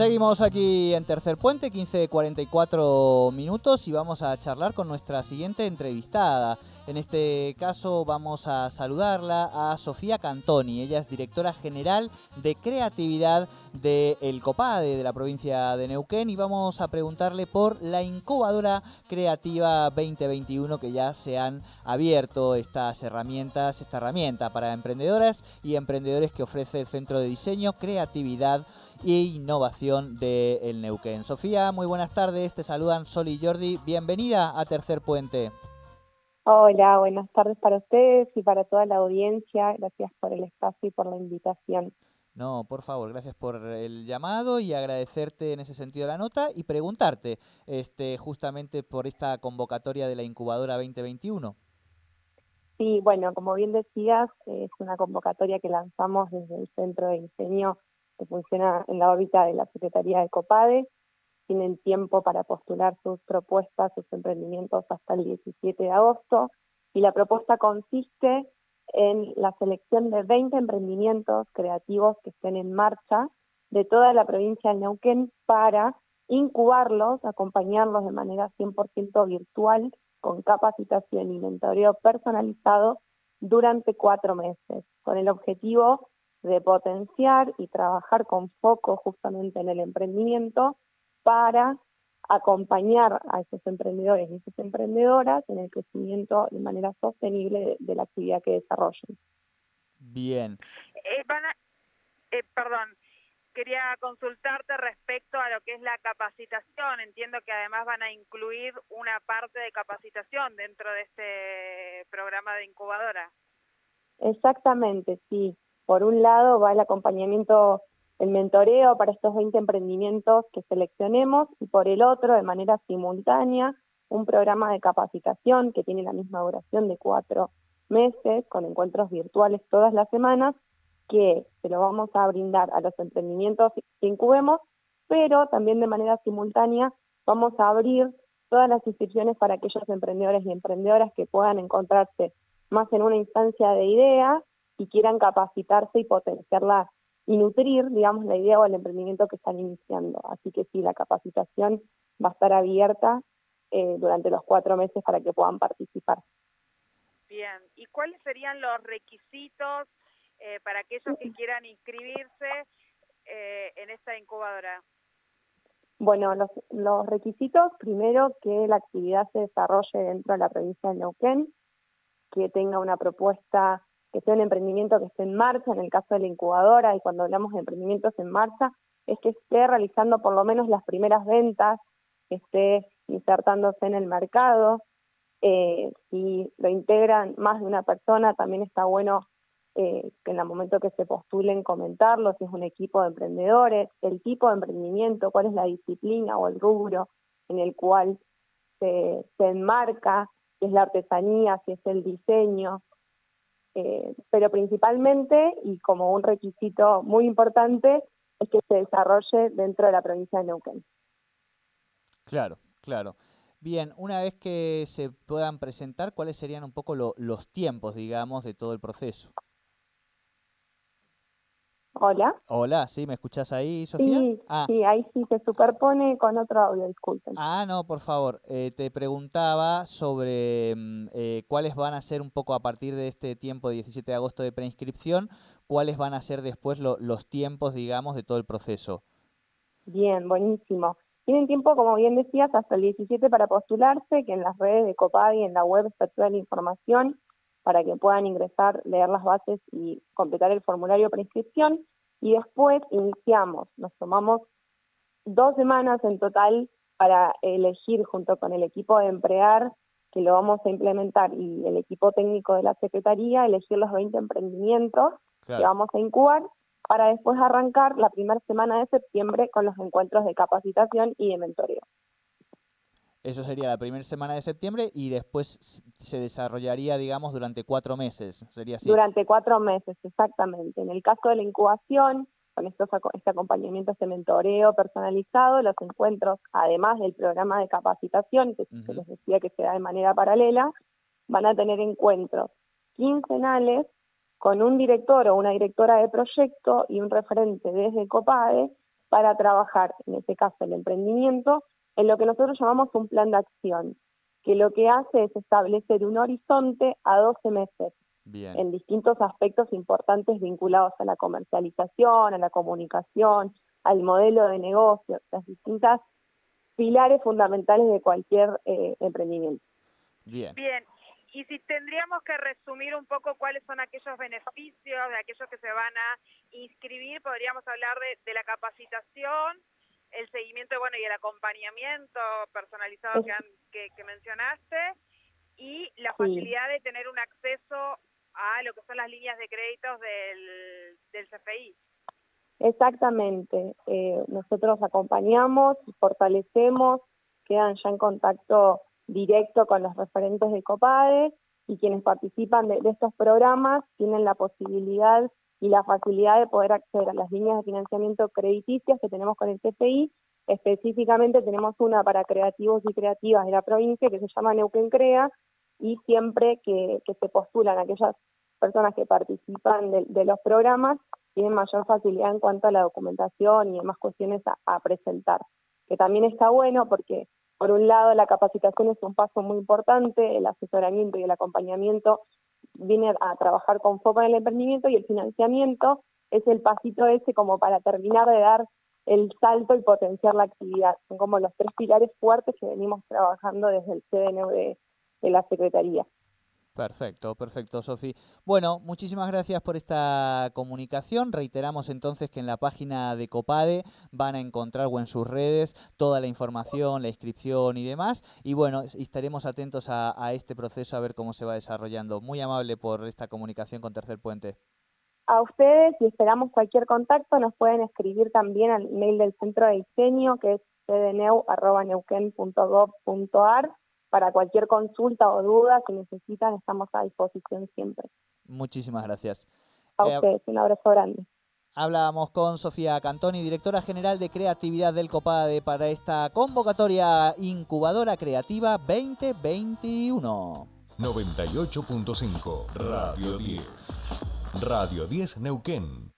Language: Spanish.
Seguimos aquí en Tercer Puente, 15.44 minutos y vamos a charlar con nuestra siguiente entrevistada. En este caso vamos a saludarla a Sofía Cantoni. Ella es directora general de creatividad del El COPADE de la provincia de Neuquén y vamos a preguntarle por la incubadora creativa 2021 que ya se han abierto estas herramientas, esta herramienta para emprendedoras y emprendedores que ofrece el Centro de Diseño, Creatividad e Innovación de El Neuquén. Sofía, muy buenas tardes, te saludan Sol y Jordi, bienvenida a Tercer Puente. Hola, buenas tardes para ustedes y para toda la audiencia, gracias por el espacio y por la invitación. No, por favor, gracias por el llamado y agradecerte en ese sentido la nota y preguntarte este, justamente por esta convocatoria de la incubadora 2021. Sí, bueno, como bien decías, es una convocatoria que lanzamos desde el Centro de Diseño que funciona en la órbita de la Secretaría de COPADE. Tienen tiempo para postular sus propuestas, sus emprendimientos hasta el 17 de agosto. Y la propuesta consiste en la selección de 20 emprendimientos creativos que estén en marcha de toda la provincia de Neuquén para incubarlos, acompañarlos de manera 100% virtual con capacitación y mentoreo personalizado durante cuatro meses, con el objetivo de potenciar y trabajar con foco justamente en el emprendimiento para acompañar a esos emprendedores y esas emprendedoras en el crecimiento de manera sostenible de, la actividad que desarrollen. Bien. Eh, eh, perdón, quería consultarte respecto a lo que es la capacitación. Entiendo que además van a incluir una parte de capacitación dentro de este programa de incubadora. Exactamente, sí. Por un lado va el acompañamiento, el mentoreo para estos 20 emprendimientos que seleccionemos y por el otro, de manera simultánea, un programa de capacitación que tiene la misma duración de cuatro meses, con encuentros virtuales todas las semanas, que se lo vamos a brindar a los emprendimientos que incubemos, pero también de manera simultánea vamos a abrir todas las inscripciones para aquellos emprendedores y emprendedoras que puedan encontrarse más en una instancia de idea y quieran capacitarse y potenciarla y nutrir, digamos, la idea o el emprendimiento que están iniciando. Así que sí, la capacitación va a estar abierta eh, durante los cuatro meses para que puedan participar. Bien, ¿y cuáles serían los requisitos eh, para aquellos que quieran inscribirse eh, en esta incubadora? Bueno, los, los requisitos, primero que la actividad se desarrolle dentro de la provincia de Neuquén, que tenga una propuesta que sea un emprendimiento que esté en marcha, en el caso de la incubadora, y cuando hablamos de emprendimientos en marcha, es que esté realizando por lo menos las primeras ventas, que esté insertándose en el mercado. Eh, si lo integran más de una persona, también está bueno eh, que en el momento que se postulen comentarlo, si es un equipo de emprendedores, el tipo de emprendimiento, cuál es la disciplina o el rubro en el cual se, se enmarca, si es la artesanía, si es el diseño, eh, pero principalmente, y como un requisito muy importante, es que se desarrolle dentro de la provincia de Neuquén. Claro, claro. Bien, una vez que se puedan presentar, ¿cuáles serían un poco los tiempos, digamos, de todo el proceso? Hola. Hola, ¿sí? ¿Me escuchás ahí, Sofía? Sí, ah. sí, ahí sí se superpone con otro audio, disculpen. Ah, no, por favor. Eh, te preguntaba sobre mm, eh, cuáles van a ser un poco a partir de este tiempo de 17 de agosto de preinscripción, cuáles van a ser después los tiempos, digamos, de todo el proceso. Bien, buenísimo. Tienen tiempo, como bien decías, hasta el 17 para postularse, que en las redes de Copadi, en la web está toda la información para que puedan ingresar, leer las bases y completar el formulario de preinscripción. Y después iniciamos, nos tomamos dos semanas en total para elegir junto con el equipo de emplear que lo vamos a implementar y el equipo técnico de la Secretaría, elegir los 20 emprendimientos que vamos a incubar para después arrancar la primera semana de septiembre con los encuentros de capacitación y de mentoreo. Eso sería la primera semana de septiembre y después se desarrollaría, digamos, durante cuatro meses. ¿Sería así? Durante cuatro meses, exactamente. En el caso de la incubación, con estos, este acompañamiento, este mentoreo personalizado, los encuentros, además del programa de capacitación, que se les decía que se da de manera paralela, van a tener encuentros quincenales con un director o una directora de proyecto y un referente desde COPADE para trabajar, en este caso el emprendimiento, en lo que nosotros llamamos un plan de acción, que lo que hace es establecer un horizonte a 12 meses en distintos aspectos importantes vinculados a la comercialización, a la comunicación, al modelo de negocio, las distintas pilares fundamentales de cualquier eh, emprendimiento. Bien. Bien. Y si tendríamos que resumir un poco cuáles son aquellos beneficios de aquellos que se van a inscribir, podríamos hablar de, la capacitación, el seguimiento bueno, y el acompañamiento personalizado que, que, mencionaste y la facilidad de tener un acceso a lo que son las líneas de créditos del, del CFI. Exactamente. Eh, nosotros acompañamos, fortalecemos, quedan ya en contacto directo con los referentes de COPADE y quienes participan de, estos programas tienen la posibilidad y la facilidad de poder acceder a las líneas de financiamiento crediticias que tenemos con el CFI. Específicamente tenemos una para creativos y creativas de la provincia que se llama Neuquén Crea y siempre que, se postulan aquellas personas que participan de, los programas tienen mayor facilidad en cuanto a la documentación y demás cuestiones a presentar, que también está bueno porque por un lado, la capacitación es un paso muy importante, el asesoramiento y el acompañamiento viene a trabajar con foco en el emprendimiento y el financiamiento es el pasito ese como para terminar de dar el salto y potenciar la actividad. Son como los tres pilares fuertes que venimos trabajando desde el CDNU de la Secretaría. Perfecto, perfecto, Sofi. Bueno, muchísimas gracias por esta comunicación. Reiteramos entonces que en la página de Copade van a encontrar o en sus redes toda la información, la inscripción y demás. Y bueno, estaremos atentos a, este proceso a ver cómo se va desarrollando. Muy amable por esta comunicación con Tercer Puente. A ustedes, y esperamos cualquier contacto, nos pueden escribir también al mail del Centro de Diseño, que es cdneu.neuquen.gov.ar para cualquier consulta o duda que necesitan, estamos a disposición siempre. Muchísimas gracias. A eh, ustedes, un abrazo grande. Hablábamos con Sofía Cantoni, directora general de creatividad del COPADE para esta convocatoria incubadora creativa 2021. 98.5 Radio 10. Radio 10 Neuquén.